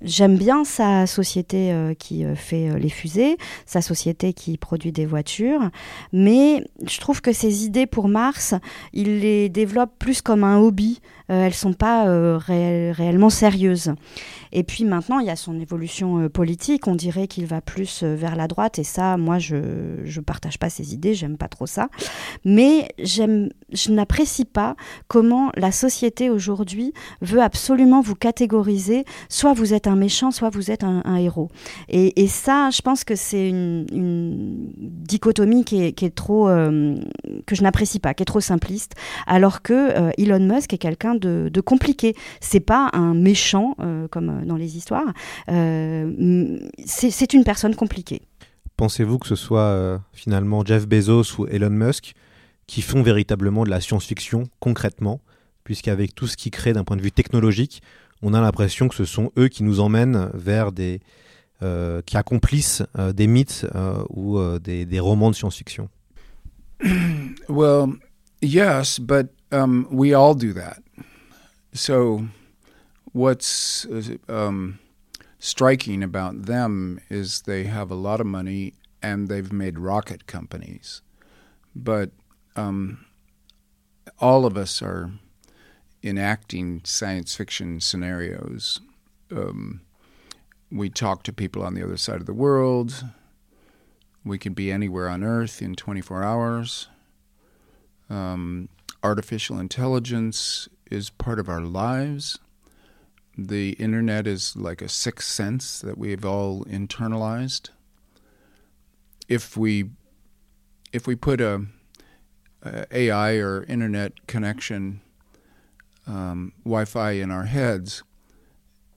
j'aime bien sa société euh, qui fait les fusées, sa société qui produit des voitures, mais je trouve que ses idées pour Mars, il les développe plus comme un hobby. Elles sont pas réellement sérieuses. Et puis maintenant, il y a son évolution politique. On dirait qu'il va plus vers la droite. Et ça, moi, je ne partage pas ses idées. J'aime pas trop ça. Mais je n'apprécie pas comment la société aujourd'hui veut absolument vous catégoriser. Soit vous êtes un méchant, soit vous êtes un, héros. Et, ça, je pense que c'est une, dichotomie qui est, trop euh, que je n'apprécie pas, qui est trop simpliste. Alors que euh, Elon Musk est quelqu'un de, de compliqué. C'est pas un méchant euh, comme dans les histoires. Euh, c'est une personne compliquée. Pensez-vous que ce soit euh, finalement Jeff Bezos ou Elon Musk qui font véritablement de la science-fiction concrètement, puisqu'avec tout ce qu'ils créent d'un point de vue technologique, on a l'impression que ce sont eux qui nous emmènent vers des... Euh, qui accomplissent des mythes ou des, des, romans de science-fiction Well, yes, but um, we all do that. So what's um, striking about them is they have a lot of money and they've made rocket companies. But um, all of us are enacting science fiction scenarios. Um, we talk to people on the other side of the world. We can be anywhere on Earth in 24 hours. Um, artificial intelligence is part of our lives the internet is like a sixth sense that we've all internalized. If we if we put a, a AI or internet connection um, Wi-Fi in our heads,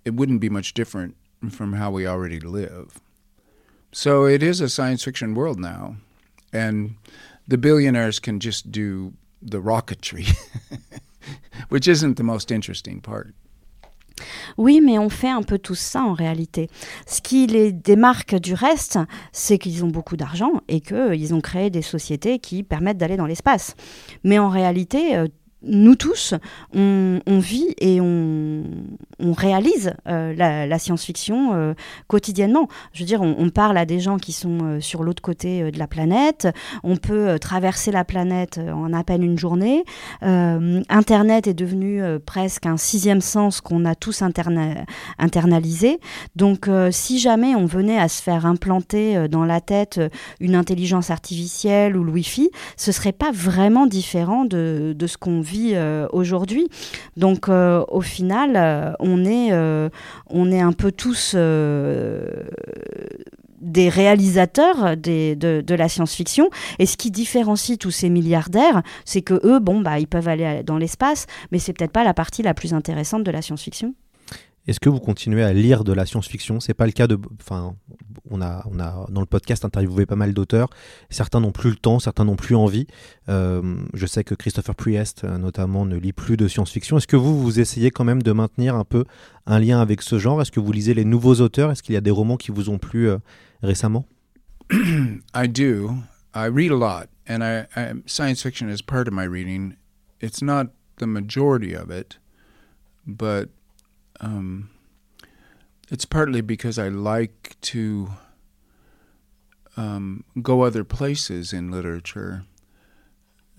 it wouldn't be much different from how we already live. So it is a science fiction world now, and the billionaires can just do the rocketry, which isn't the most interesting part. Oui, mais on fait un peu tout ça en réalité. Ce qui les démarque du reste, c'est qu'ils ont beaucoup d'argent et qu'ils ont créé des sociétés qui permettent d'aller dans l'espace. Mais en réalité, euh, nous tous, on, vit et on, réalise euh, la, science-fiction euh, quotidiennement. Je veux dire, on, parle à des gens qui sont euh, sur l'autre côté de la planète. On peut traverser la planète en à peine une journée. Internet est devenu presque un sixième sens qu'on a tous internalisé. Donc, si jamais on venait à se faire implanter dans la tête une intelligence artificielle ou le Wi-Fi, ce serait pas vraiment différent de, de ce qu'on vit euh, aujourd'hui. Donc euh, au final, euh, on est, on est un peu tous des réalisateurs de, de, la science-fiction. Et ce qui différencie tous ces milliardaires, c'est que eux, bon, bah, ils peuvent aller dans l'espace, mais c'est peut-être pas la partie la plus intéressante de la science-fiction. Est-ce que vous continuez à lire de la science-fiction? C'est pas le cas de. Enfin, on a, on a dans le podcast interviewé pas mal d'auteurs. Certains n'ont plus le temps, certains n'ont plus envie. Euh, je sais que Christopher Priest, euh, notamment, ne lit plus de science-fiction. Est-ce que vous, vous essayez quand même de maintenir un peu un lien avec ce genre? Est-ce que vous lisez les nouveaux auteurs? Est-ce qu'il y a des romans qui vous ont plu euh, récemment? I do. I read a lot, and science fiction is part of my reading. It's not the majority of it, but um, it's partly because I like to um, go other places in literature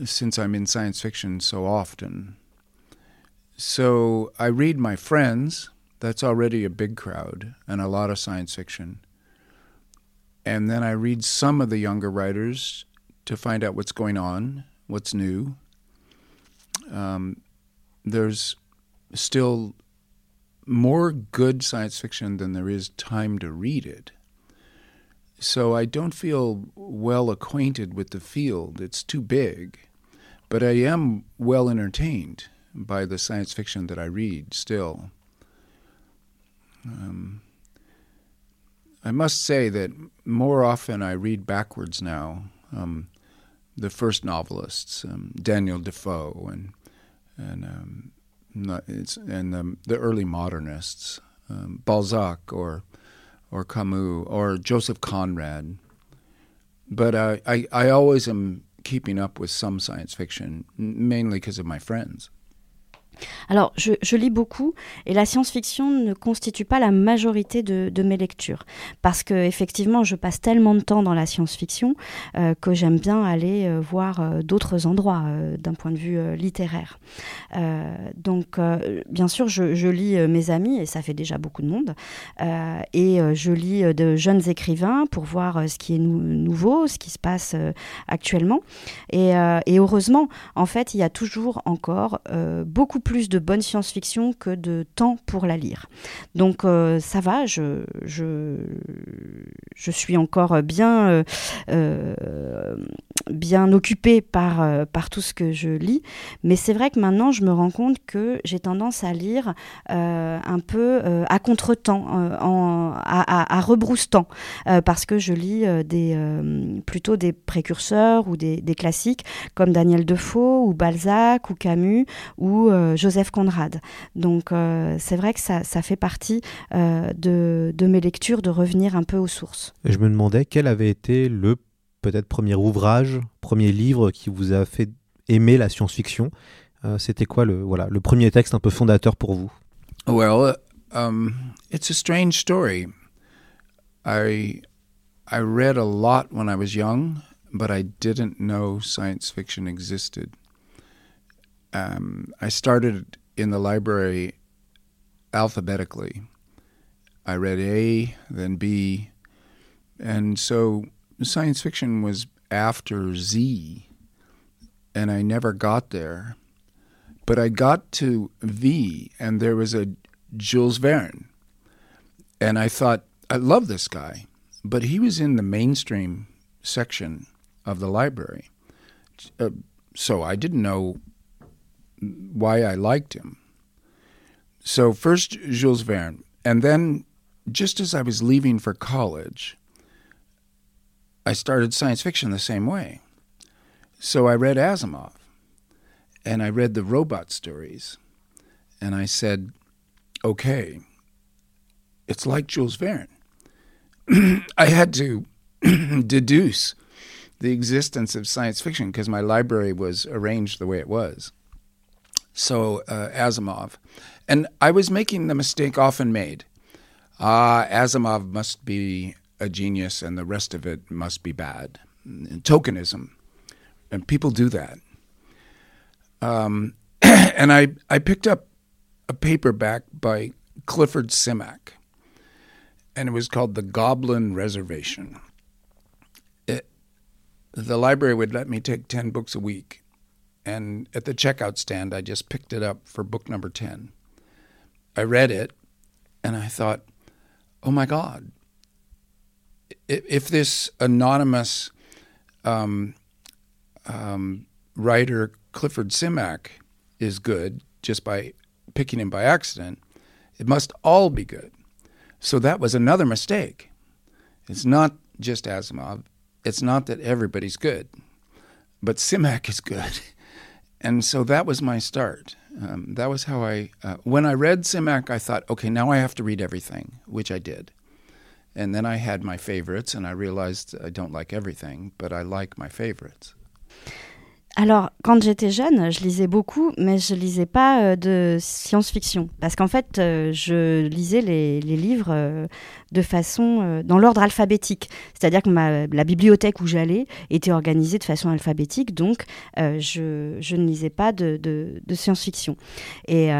since I'm in science fiction so often. So I read my friends, that's already a big crowd, and a lot of science fiction. And then I read some of the younger writers to find out what's going on, what's new. Um, there's still more good science fiction than there is time to read it. So I don't feel well acquainted with the field. It's too big. But I am well entertained by the science fiction that I read still. Um, I must say that more often I read backwards now. Um, the first novelists, um, Daniel Defoe and and um, and um, the early modernists, um, Balzac or or Camus or Joseph Conrad. But uh, I I always am keeping up with some science fiction, mainly because of my friends. Alors, je, lis beaucoup et la science-fiction ne constitue pas la majorité de, mes lectures parce que effectivement, je passe tellement de temps dans la science-fiction euh, que j'aime bien aller euh, voir euh, d'autres endroits d'un point de vue littéraire. donc, bien sûr, je, lis mes amis et ça fait déjà beaucoup de monde et je lis de jeunes écrivains pour voir ce qui est nouveau, ce qui se passe actuellement. Et, et, heureusement, en fait, il y a toujours encore beaucoup plus de bonne science-fiction que de temps pour la lire. Donc euh, ça va, je, je, suis encore bien, euh, euh, bien occupée par, par tout ce que je lis, mais c'est vrai que maintenant je me rends compte que j'ai tendance à lire un peu à contre-temps, à, à, rebrousse-temps, parce que je lis des, plutôt des précurseurs ou des, des, classiques comme Daniel Defoe ou Balzac ou Camus ou Joseph Conrad. Donc euh, c'est vrai que ça, ça fait partie euh, de, de, mes lectures de revenir un peu aux sources. je me demandais quel avait été le peut-être premier ouvrage, premier livre qui vous a fait aimer la science-fiction. Euh, C'était quoi le, voilà, le premier texte un peu fondateur pour vous? Well, um, it's a strange story. I, I read a lot when I was young, but I didn't know science fiction existed. Um, I started in the library alphabetically. I read A, then B, and so science fiction was after Z, and I never got there. But I got to V, and there was a Jules Verne, and I thought, I love this guy, but he was in the mainstream section of the library. Uh, so I didn't know why I liked him. So first Jules Verne, and then just as I was leaving for college, I started science fiction the same way. So I read Asimov, and I read the robot stories, and I said, okay, it's like Jules Verne. I had to deduce the existence of science fiction because my library was arranged the way it was so uh, Asimov. And I was making the mistake often made. Ah, Asimov must be a genius and the rest of it must be bad. And tokenism. And people do that. Um, and I, I picked up a paperback by Clifford Simak, and it was called The Goblin Reservation. The library would let me take 10 books a week and at the checkout stand, I just picked it up for book number 10. I read it and I thought, oh my God, if this anonymous um, um, writer, Clifford Simak, is good just by picking him by accident, it must all be good. So that was another mistake. It's not just Asimov. It's not that everybody's good, but Simak is good. and so that was my start. Um, that was how I, uh, when I read Simak, I thought, okay, now I have to read everything, which I did. And then I had my favorites, and I realized I don't like everything, but I like my favorites. Alors, quand j'étais jeune, je lisais beaucoup, mais je lisais pas euh, de science-fiction. Parce qu'en fait, euh, je lisais les, livres euh, de façon. dans l'ordre alphabétique. C'est-à-dire que la bibliothèque où j'allais était organisée de façon alphabétique, donc je, je, ne lisais pas de science-fiction. Et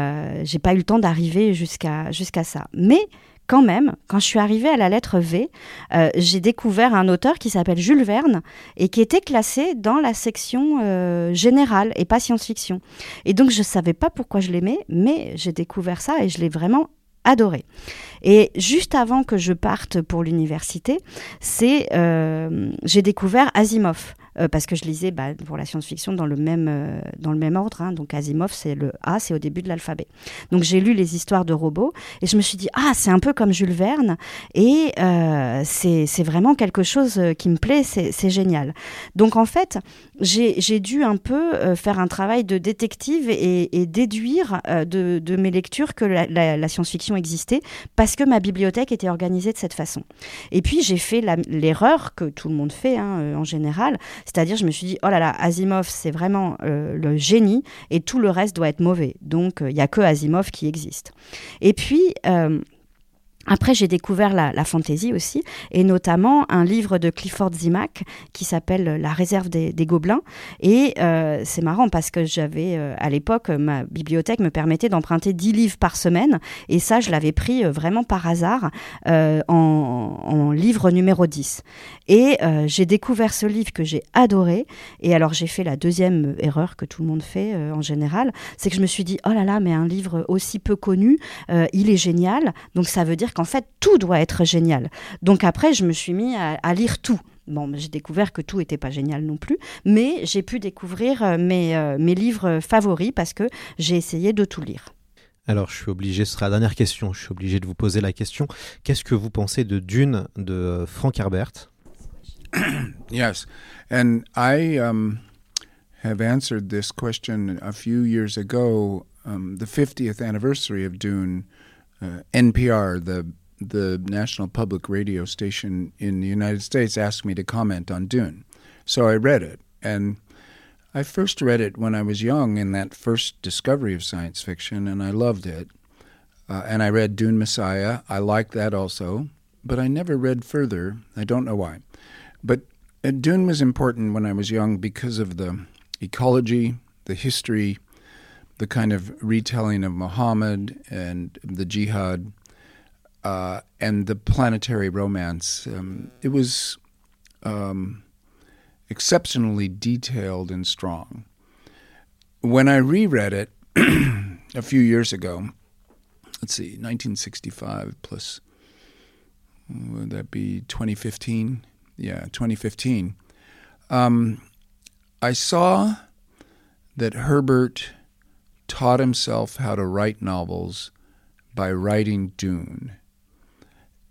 j'ai pas eu le temps d'arriver jusqu'à jusqu'à ça. Mais quand même, quand je suis arrivée à la lettre V, euh, j'ai découvert un auteur qui s'appelle Jules Verne et qui était classé dans la section euh, générale et pas science-fiction. Et donc je ne savais pas pourquoi je l'aimais, mais j'ai découvert ça et je l'ai vraiment adoré. Et juste avant que je parte pour l'université, c'est euh, j'ai découvert Asimov. Parce que je lisais bah, pour la science-fiction dans le même, dans le même ordre. Hein. donc Asimov, c'est le A, c'est au début de l'alphabet. Donc j'ai lu les histoires de robots et je me suis dit, ah, c'est un peu comme Jules Verne et c'est vraiment quelque chose qui me plaît, c'est génial. Donc en fait, j'ai dû un peu faire un travail de détective et, déduire de, mes lectures que la, science-fiction existait parce que ma bibliothèque était organisée de cette façon. Et puis j'ai fait l'erreur que tout le monde fait hein, euh, en général, c'est-à-dire je me suis dit, oh là là, Asimov c'est vraiment euh, le génie et tout le reste doit être mauvais. Donc euh, il n'y a que Asimov qui existe. Et puis... Après, j'ai découvert la, la fantasy aussi, et notamment un livre de Clifford Zimack qui s'appelle La réserve des, gobelins. Et euh, c'est marrant parce que j'avais, euh, à l'époque, ma bibliothèque me permettait d'emprunter 10 livres par semaine, et ça, je l'avais pris euh, vraiment par hasard en, en, livre numéro 10. Et j'ai découvert ce livre que j'ai adoré, et alors j'ai fait la deuxième erreur que tout le monde fait en général, c'est que je me suis dit, oh là là, mais un livre aussi peu connu, il est génial, donc ça veut dire qu'en fait, tout doit être génial. Donc après, je me suis mis à, lire tout. Bon, j'ai découvert que tout n'était pas génial non plus, mais j'ai pu découvrir euh, mes, euh, mes livres favoris parce que j'ai essayé de tout lire. Alors, je suis obligé, ce sera la dernière question, je suis obligé de vous poser la question. Qu'est-ce que vous pensez de Dune de euh, Frank Herbert? Yes, and I um, have answered this question a few years ago, um, the 50th anniversary of Dune. Uh, NPR, the the national public radio station in the United States, asked me to comment on Dune. So I read it, and I first read it when I was young in that first discovery of science fiction, and I loved it. Uh, and I read Dune Messiah. I liked that also, but I never read further. I don't know why. But uh, Dune was important when I was young because of the ecology, the history, the kind of retelling of Muhammad and the jihad uh, and the planetary romance. Um, it was um, exceptionally detailed and strong. When I reread it a few years ago, let's see, 1965 plus, would that be 2015? Yeah, 2015. Um, I saw that Herbert taught himself how to write novels by writing Dune.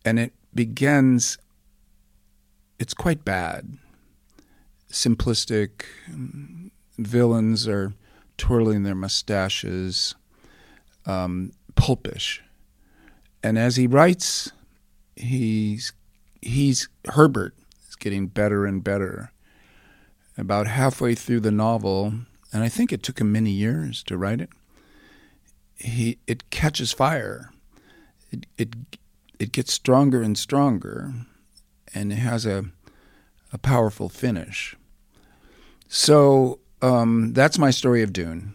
And it begins, it's quite bad. Simplistic, villains are twirling their mustaches, um, pulpish. And as he writes, he's, he's Herbert is getting better and better. About halfway through the novel, and I think it took him many years to write it. He it catches fire. It it it gets stronger and stronger, and it has a a powerful finish. So um, that's my story of Dune.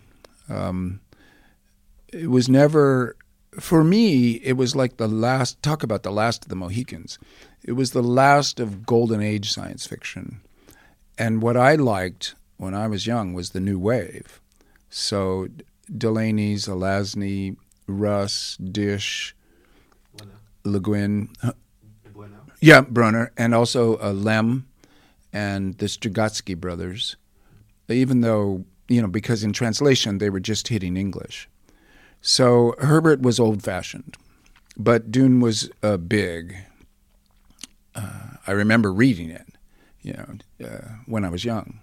Um, it was never for me. It was like the last. Talk about the last of the Mohicans. It was the last of golden age science fiction, and what I liked when I was young was the new wave. So Delaney's, Alasny, Russ, Dish, Le Guin, yeah, Brunner, and also uh, Lem and the Strugatsky brothers. Even though you know, because in translation they were just hitting English. So Herbert was old-fashioned, but Dune was uh, big. Uh, I remember reading it, you know, uh, when I was young.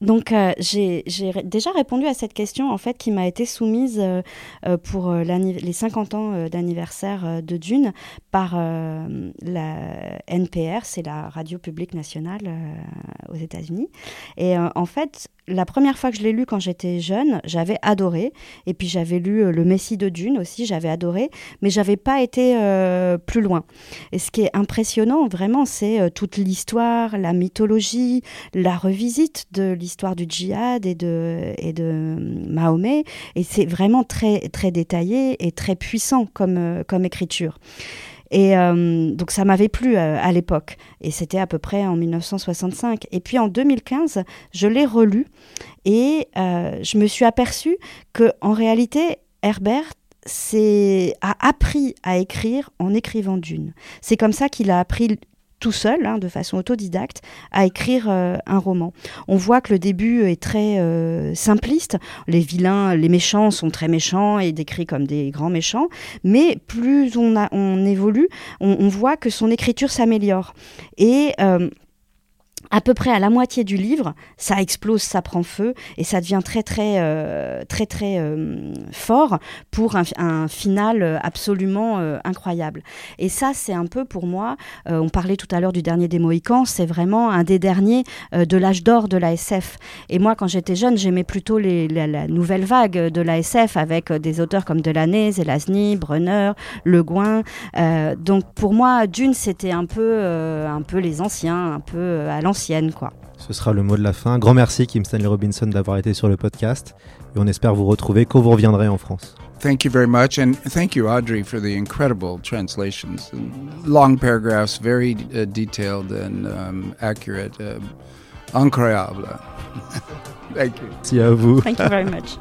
Donc euh, j'ai déjà répondu à cette question en fait qui m'a été soumise euh, euh, pour les 50 ans d'anniversaire de Dune par la NPR, c'est la radio publique nationale aux États-Unis. Et en fait, la première fois que je l'ai lu quand j'étais jeune, j'avais adoré. Et puis j'avais lu euh, Le Messie de Dune aussi, j'avais adoré, mais j'avais pas été euh, plus loin. Et ce qui est impressionnant, vraiment, c'est euh, toute l'histoire, la mythologie, la revisite de l'histoire du djihad et de, et de Mahomet. Et c'est vraiment très, très détaillé et très puissant comme, comme écriture. Et euh, donc ça m'avait plu euh, à l'époque. Et c'était à peu près en 1965. Et puis en 2015, je l'ai relu et euh, je me suis aperçue que en réalité, Herbert a appris à écrire en écrivant Dune. C'est comme ça qu'il a appris tout seul, hein, de façon autodidacte, à écrire un roman. On voit que le début est très simpliste. Les vilains, les méchants sont très méchants et décrits comme des grands méchants. Mais plus on, évolue, on, on voit que son écriture s'améliore. Et à peu près à la moitié du livre, ça explose, ça prend feu et ça devient très très euh, très très euh, fort pour un, final absolument euh, incroyable. Et ça, c'est un peu pour moi. on parlait tout à l'heure du dernier des Mohicans, c'est vraiment un des derniers de l'âge d'or de la SF. Et moi, quand j'étais jeune, j'aimais plutôt la, nouvelle vague de la SF avec des auteurs comme Delaney, Zelazny, Brunner, Le Gouin. donc pour moi, Dune, c'était un peu un peu les anciens, un peu à l'ancienne quoi. Ce sera le mot de la fin. Grand merci Kim Stanley Robinson d'avoir été sur le podcast et on espère vous retrouver quand vous reviendrez en France. Thank you very much, and thank you, Audrey, for the incredible translations. Long paragraphs, very uh, detailed and um, accurate. Uh, incroyable. thank you. Merci à vous. Thank you very much.